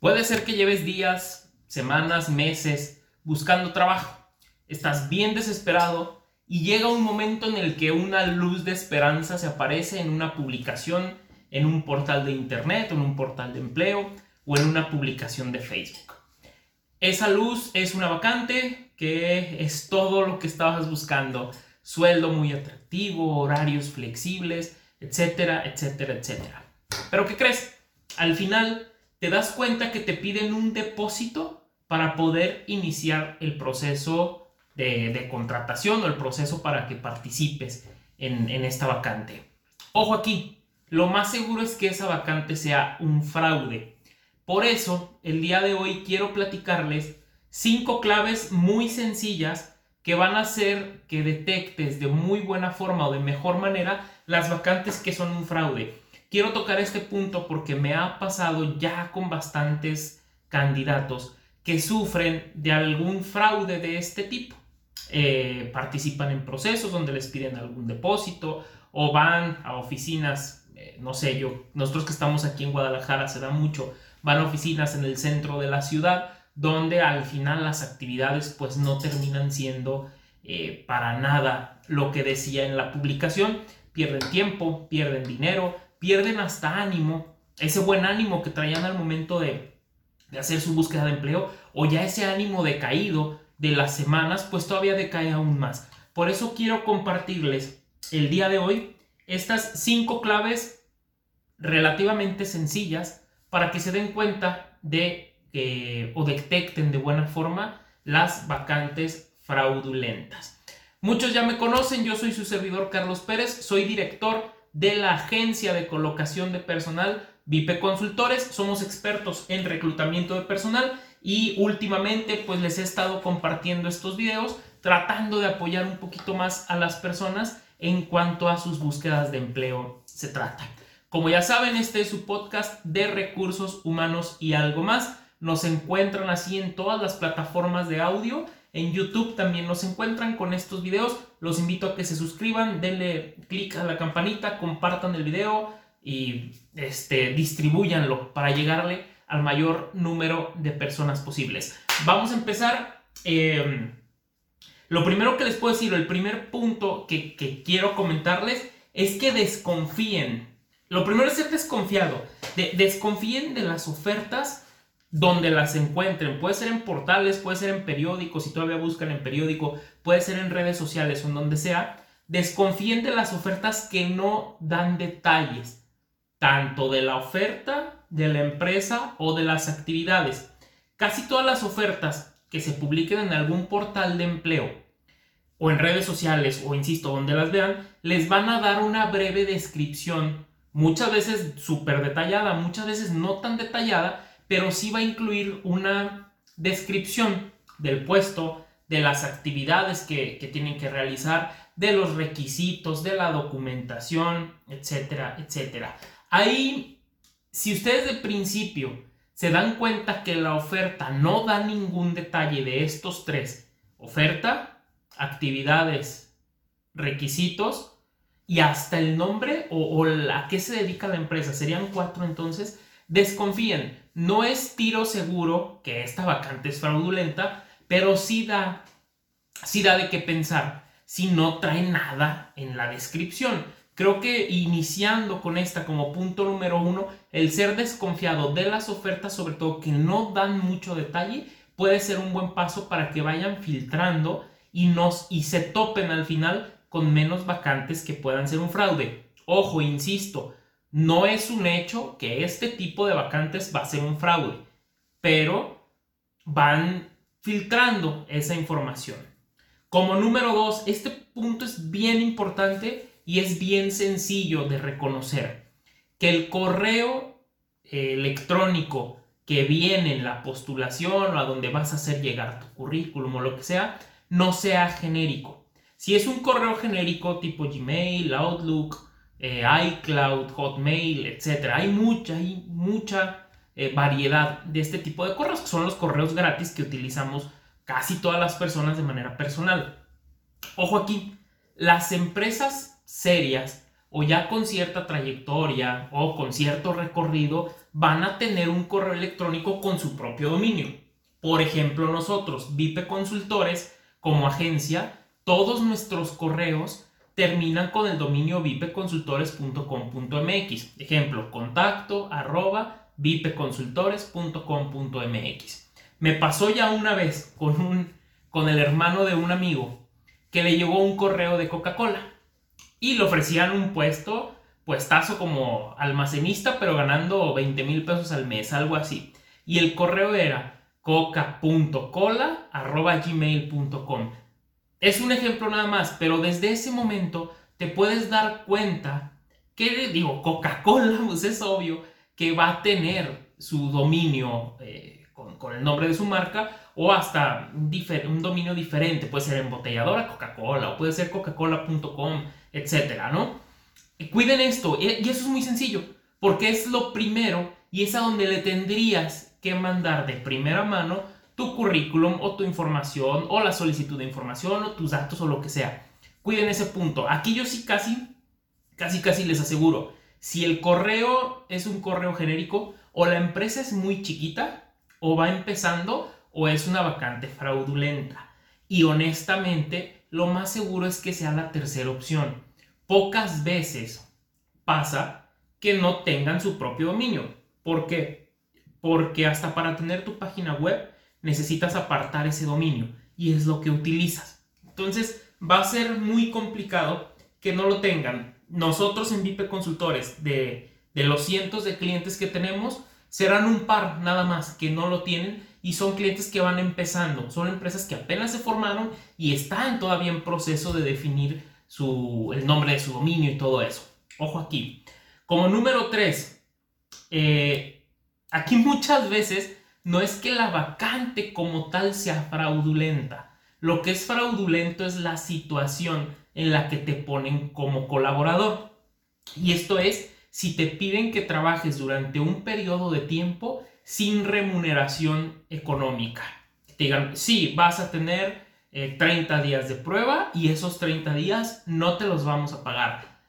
Puede ser que lleves días, semanas, meses buscando trabajo. Estás bien desesperado y llega un momento en el que una luz de esperanza se aparece en una publicación, en un portal de internet, en un portal de empleo o en una publicación de Facebook. Esa luz es una vacante que es todo lo que estabas buscando. Sueldo muy atractivo, horarios flexibles, etcétera, etcétera, etcétera. Pero ¿qué crees? Al final te das cuenta que te piden un depósito para poder iniciar el proceso de, contratación o el proceso para que participes en, en esta vacante. Ojo aquí, lo más seguro es que esa vacante sea un fraude. Por eso, el día de hoy quiero platicarles cinco claves muy sencillas que van a hacer que detectes de muy buena forma o de mejor manera las vacantes que son un fraude. Quiero tocar este punto porque me ha pasado ya con bastantes candidatos que sufren de algún fraude de este tipo. Eh, participan en procesos donde les piden algún depósito o van a oficinas, eh, no sé, yo, nosotros que estamos aquí en Guadalajara se da mucho, van a oficinas en el centro de la ciudad donde al final las actividades pues no terminan siendo eh, para nada lo que decía en la publicación, pierden tiempo, pierden dinero, pierden hasta ánimo, ese buen ánimo que traían al momento de, de hacer su búsqueda de empleo o ya ese ánimo decaído de las semanas pues todavía decae aún más. Por eso quiero compartirles el día de hoy estas cinco claves relativamente sencillas para que se den cuenta de o detecten de buena forma las vacantes fraudulentas. Muchos ya me conocen, yo soy su servidor Carlos Pérez, soy director de la agencia de colocación de personal Vipe Consultores, somos expertos en reclutamiento de personal y últimamente pues les he estado compartiendo estos videos tratando de apoyar un poquito más a las personas en cuanto a sus búsquedas de empleo se trata. Como ya saben, este es su podcast de recursos humanos y algo más. Nos encuentran así en todas las plataformas de audio. En YouTube también nos encuentran con estos videos. Los invito a que se suscriban, denle clic a la campanita, compartan el video y este, distribuyanlo para llegarle al mayor número de personas posibles. Vamos a empezar. Em, lo primero que les puedo decir, el primer punto que, quiero comentarles es que desconfíen. Lo primero es ser desconfiado. De, desconfíen de las ofertas donde las encuentren. Puede ser en portales, puede ser en periódicos, si todavía buscan en periódico, puede ser en redes sociales o en donde sea. Desconfíen de las ofertas que no dan detalles, tanto de la oferta, de la empresa o de las actividades. Casi todas las ofertas que se publiquen en algún portal de empleo o en redes sociales o insisto, donde las vean, les van a dar una breve descripción, muchas veces súper detallada, muchas veces no tan detallada, pero sí va a incluir una descripción del puesto, de las actividades que, tienen que realizar, de los requisitos, de la documentación, etcétera, etcétera. Ahí, si ustedes de principio se dan cuenta que la oferta no da ningún detalle de estos tres, oferta, actividades, requisitos y hasta el nombre o, o a qué se dedica la empresa, serían cuatro entonces, desconfíen no es tiro seguro que esta vacante es fraudulenta, pero sí da, sí da de qué pensar si no trae nada en la descripción. Creo que iniciando con esta como punto número uno, el ser desconfiado de las ofertas, sobre todo que no dan mucho detalle, puede ser un buen paso para que vayan filtrando y, nos, y se topen al final con menos vacantes que puedan ser un fraude. Ojo, insisto, no es un hecho que este tipo de vacantes va a ser un fraude, pero van filtrando esa información. Como número dos, este punto es bien importante y es bien sencillo de reconocer. Que el correo eh, electrónico que viene en la postulación o a donde vas a hacer llegar tu currículum o lo que sea, no sea genérico. Si es un correo genérico tipo Gmail, Outlook, eh, iCloud, Hotmail, etc. Hay mucha, hay mucha eh, variedad de este tipo de correos, que son los correos gratis que utilizamos casi todas las personas de manera personal. Ojo aquí, las empresas serias o ya con cierta trayectoria o con cierto recorrido van a tener un correo electrónico con su propio dominio. Por ejemplo, nosotros, Vipe Consultores, como agencia, todos nuestros correos terminan con el dominio vipeconsultores.com.mx. Ejemplo, contacto arroba vipeconsultores.com.mx. Me pasó ya una vez con, un, con el hermano de un amigo que le llegó un correo de Coca-Cola y le ofrecían un puesto, puestazo como almacenista, pero ganando 20 mil pesos al mes, algo así. Y el correo era coca.cola.gmail.com. Es un ejemplo nada más, pero desde ese momento te puedes dar cuenta que, digo, Coca-Cola, pues es obvio que va a tener su dominio eh, con, el nombre de su marca o hasta un, dominio diferente. Puede ser embotelladora Coca-Cola o puede ser coca-cola.com, etcétera, ¿no? cuiden esto, y eso es muy sencillo, porque es lo primero y es a donde le tendrías que mandar de primera mano tu currículum o tu información o la solicitud de información o tus datos o lo que sea. Cuiden ese punto. Aquí yo sí casi, casi, casi les aseguro, si el correo es un correo genérico o la empresa es muy chiquita o va empezando o es una vacante fraudulenta. Y honestamente, lo más seguro es que sea la tercera opción. Pocas veces pasa que no tengan su propio dominio. ¿Por qué? Porque hasta para tener tu página web necesitas apartar ese dominio y es lo que utilizas. Entonces va a ser muy complicado que no lo tengan. Nosotros en Vipe Consultores, de, de los cientos de clientes que tenemos, serán un par nada más que no lo tienen y son clientes que van empezando. Son empresas que apenas se formaron y están todavía en proceso de definir su, el nombre de su dominio y todo eso. Ojo aquí. Como número 3, eh, aquí muchas veces no es que la vacante como tal sea fraudulenta. Lo que es fraudulento es la situación en la que te ponen como colaborador. Y esto es si te piden que trabajes durante un periodo de tiempo sin remuneración económica. Te digan, sí, vas a tener 30 eh, días de prueba y esos 30 días no te los vamos a pagar.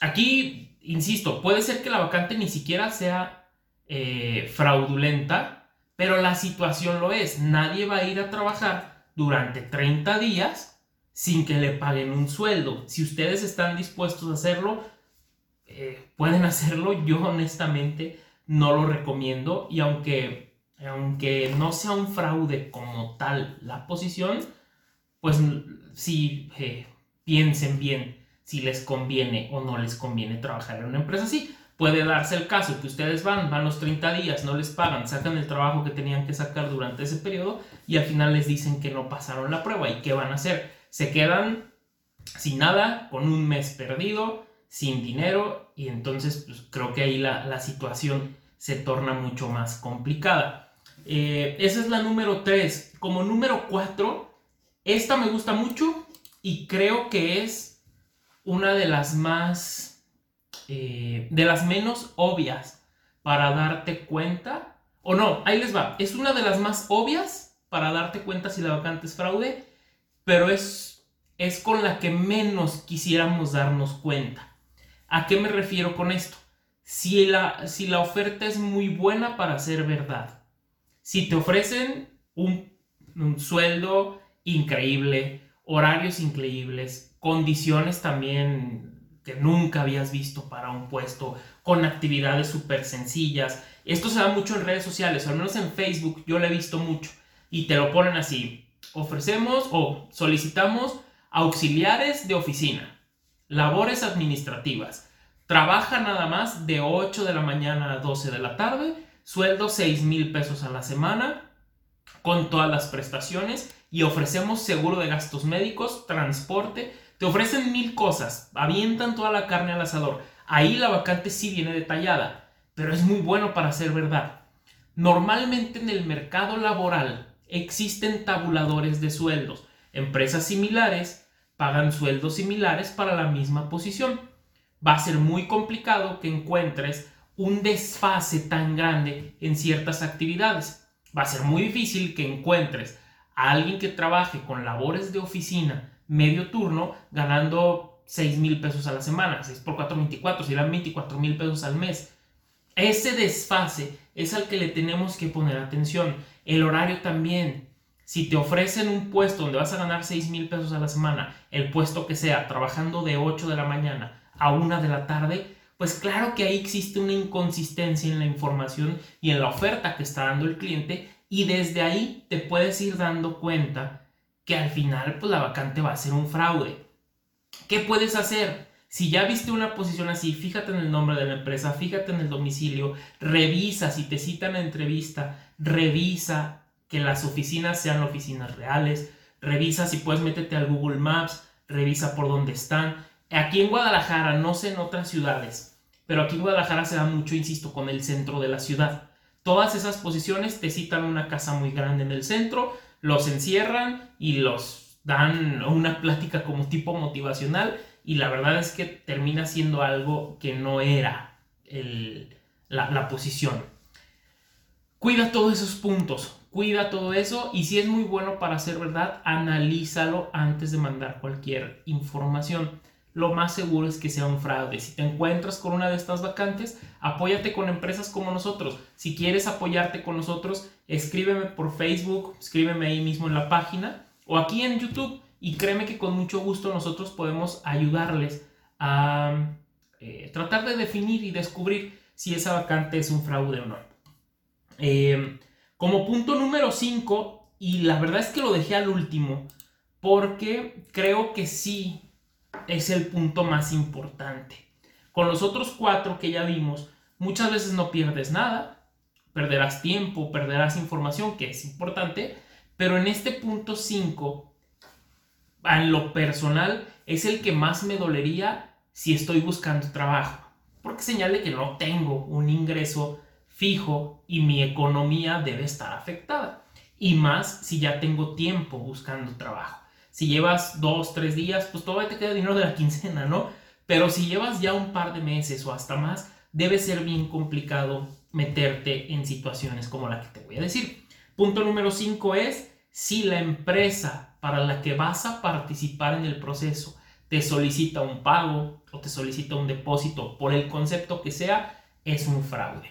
Aquí, insisto, puede ser que la vacante ni siquiera sea eh, fraudulenta, pero la situación lo es. Nadie va a ir a trabajar durante 30 días sin que le paguen un sueldo. Si ustedes están dispuestos a hacerlo, eh, pueden hacerlo. Yo honestamente no lo recomiendo. Y aunque, aunque no sea un fraude como tal la posición, pues si eh, piensen bien si les conviene o no les conviene trabajar en una empresa así. Puede darse el caso que ustedes van, van los 30 días, no les pagan, sacan el trabajo que tenían que sacar durante ese periodo y al final les dicen que no pasaron la prueba. ¿Y qué van a hacer? Se quedan sin nada, con un mes perdido, sin dinero y entonces pues, creo que ahí la, situación se torna mucho más complicada. Eh, esa es la número 3. Como número 4, esta me gusta mucho y creo que es una de las más eh, de las menos obvias para darte cuenta, o no, ahí les va, es una de las más obvias para darte cuenta si la vacante es fraude, pero es, es con la que menos quisiéramos darnos cuenta. ¿A qué me refiero con esto? Si la, si la oferta es muy buena para ser verdad, si te ofrecen un, un sueldo increíble, horarios increíbles, condiciones también nunca habías visto para un puesto, con actividades súper sencillas. Esto se da mucho en redes sociales, al menos en Facebook yo lo he visto mucho. Y te lo ponen así, ofrecemos o solicitamos auxiliares de oficina, labores administrativas. Trabaja nada más de 8 de la mañana a 12 de la tarde, sueldo 6 mil pesos a la semana, con todas las prestaciones y ofrecemos seguro de gastos médicos, transporte, te ofrecen mil cosas, avientan toda la carne al asador. Ahí la vacante sí viene detallada, pero es muy bueno para ser verdad. Normalmente en el mercado laboral existen tabuladores de sueldos. Empresas similares pagan sueldos similares para la misma posición. Va a ser muy complicado que encuentres un desfase tan grande en ciertas actividades. Va a ser muy difícil que encuentres a alguien que trabaje con labores de oficina medio turno ganando 6 mil pesos a la semana, 6 por 4, 24, serán 24 mil pesos al mes. Ese desfase es al que le tenemos que poner atención. El horario también. Si te ofrecen un puesto donde vas a ganar 6 mil pesos a la semana, el puesto que sea, trabajando de 8 de la mañana a 1 de la tarde, pues claro que ahí existe una inconsistencia en la información y en la oferta que está dando el cliente y desde ahí te puedes ir dando cuenta que al final pues la vacante va a ser un fraude. ¿Qué puedes hacer? Si ya viste una posición así, fíjate en el nombre de la empresa, fíjate en el domicilio, revisa si te citan a entrevista, revisa que las oficinas sean oficinas reales, revisa si puedes métete al Google Maps, revisa por dónde están. Aquí en Guadalajara, no sé en otras ciudades, pero aquí en Guadalajara se da mucho, insisto, con el centro de la ciudad. Todas esas posiciones te citan una casa muy grande en el centro, los encierran y los dan una plática como tipo motivacional y la verdad es que termina siendo algo que no era la, la posición. Cuida todos esos puntos, cuida todo eso y si es muy bueno para ser verdad, analízalo antes de mandar cualquier información. Lo más seguro es que sea un fraude. Si te encuentras con una de estas vacantes, apóyate con empresas como nosotros. Si quieres apoyarte con nosotros, escríbeme por Facebook, escríbeme ahí mismo en la página o aquí en YouTube y créeme que con mucho gusto nosotros podemos ayudarles a eh, tratar de definir y descubrir si esa vacante es un fraude o no. Eh, como punto número 5, y la verdad es que lo dejé al último, porque creo que sí es el punto más importante. Con los otros cuatro que ya vimos, muchas veces no pierdes nada, perderás tiempo, perderás información, que es importante, pero en este punto 5, en lo personal, es el que más me dolería si estoy buscando trabajo, porque señale que no tengo un ingreso fijo y mi economía debe estar afectada. Y más si ya tengo tiempo buscando trabajo. Si llevas dos, tres días, pues todavía te queda dinero de la quincena, ¿no? Pero si llevas ya un par de meses o hasta más, debe ser bien complicado meterte en situaciones como la que te voy a decir. Punto número 5 es si la empresa para la que vas a participar en el proceso te solicita un pago o te solicita un depósito por el concepto que sea, es un fraude.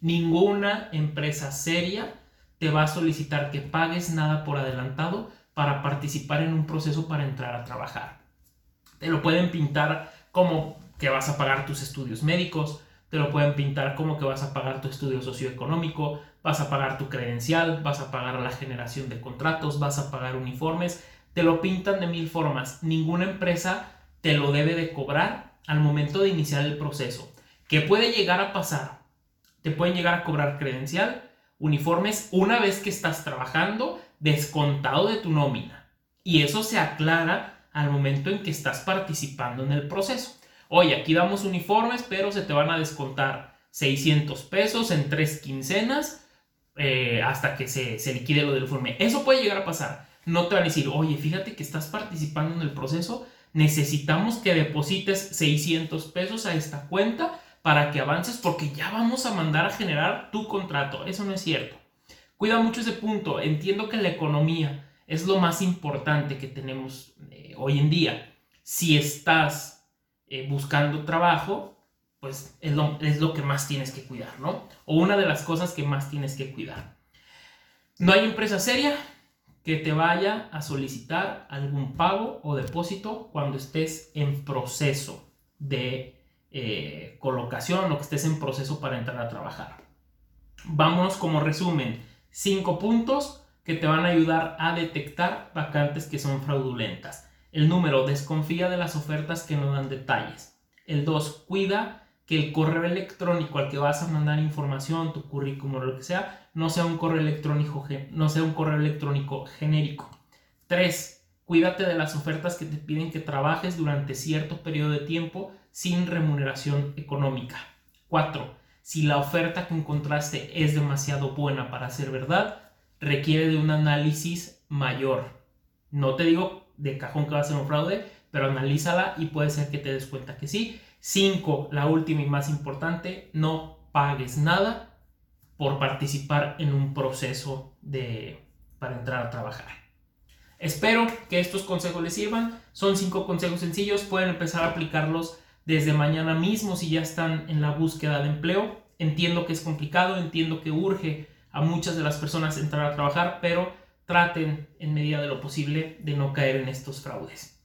Ninguna empresa seria te va a solicitar que pagues nada por adelantado para participar en un proceso para entrar a trabajar. Te lo pueden pintar como que vas a pagar tus estudios médicos, te lo pueden pintar como que vas a pagar tu estudio socioeconómico, vas a pagar tu credencial, vas a pagar la generación de contratos, vas a pagar uniformes, te lo pintan de mil formas. Ninguna empresa te lo debe de cobrar al momento de iniciar el proceso. ¿Qué puede llegar a pasar? te pueden llegar a cobrar credencial, uniformes una vez que estás trabajando, descontado de tu nómina. Y eso se aclara al momento en que estás participando en el proceso. Oye, aquí damos uniformes, pero se te van a descontar 600 pesos en tres quincenas eh, hasta que se, se liquide lo del uniforme. Eso puede llegar a pasar. No te van a decir, oye, fíjate que estás participando en el proceso, necesitamos que deposites 600 pesos a esta cuenta para que avances porque ya vamos a mandar a generar tu contrato. Eso no es cierto. Cuida mucho ese punto. Entiendo que la economía es lo más importante que tenemos eh, hoy en día. Si estás eh, buscando trabajo, pues es lo, es lo que más tienes que cuidar, ¿no? O una de las cosas que más tienes que cuidar. No hay empresa seria que te vaya a solicitar algún pago o depósito cuando estés en proceso de eh, colocación o que estés en proceso para entrar a trabajar. Vamos como resumen, cinco puntos que te van a ayudar a detectar vacantes que son fraudulentas. El número, desconfía de las ofertas que no dan detalles. El 2, cuida que el correo electrónico al que vas a mandar información, tu currículum o lo que sea, no sea un correo electrónico, no sea un correo electrónico genérico. 3. Cuídate de las ofertas que te piden que trabajes durante cierto periodo de tiempo sin remuneración económica. 4. Si la oferta que encontraste es demasiado buena para ser verdad, requiere de un análisis mayor. No te digo de cajón que va a ser un fraude, pero analízala y puede ser que te des cuenta que sí. 5. La última y más importante, no pagues nada por participar en un proceso de, para entrar a trabajar. Espero que estos consejos les sirvan. Son cinco consejos sencillos. Pueden empezar a aplicarlos desde mañana mismo si ya están en la búsqueda de empleo. Entiendo que es complicado, entiendo que urge a muchas de las personas entrar a trabajar, pero traten en medida de lo posible de no caer en estos fraudes.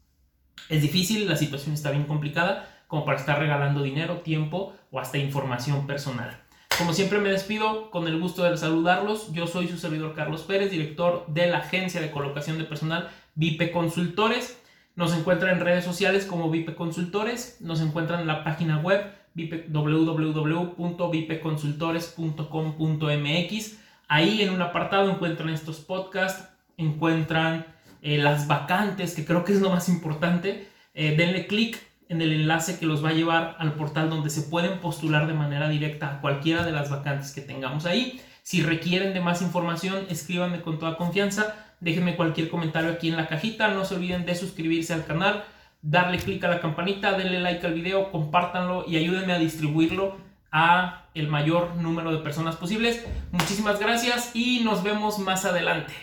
Es difícil, la situación está bien complicada como para estar regalando dinero, tiempo o hasta información personal. Como siempre me despido con el gusto de saludarlos. Yo soy su servidor Carlos Pérez, director de la agencia de colocación de personal Vipe Consultores. Nos encuentran en redes sociales como Vipe Consultores, nos encuentran en la página web www.vipeconsultores.com.mx. Ahí en un apartado encuentran estos podcasts, encuentran eh, las vacantes, que creo que es lo más importante. Eh, denle clic en el enlace que los va a llevar al portal donde se pueden postular de manera directa a cualquiera de las vacantes que tengamos ahí. Si requieren de más información, escríbanme con toda confianza. Déjenme cualquier comentario aquí en la cajita. No se olviden de suscribirse al canal, darle clic a la campanita, denle like al video, compártanlo y ayúdenme a distribuirlo a el mayor número de personas posibles. Muchísimas gracias y nos vemos más adelante.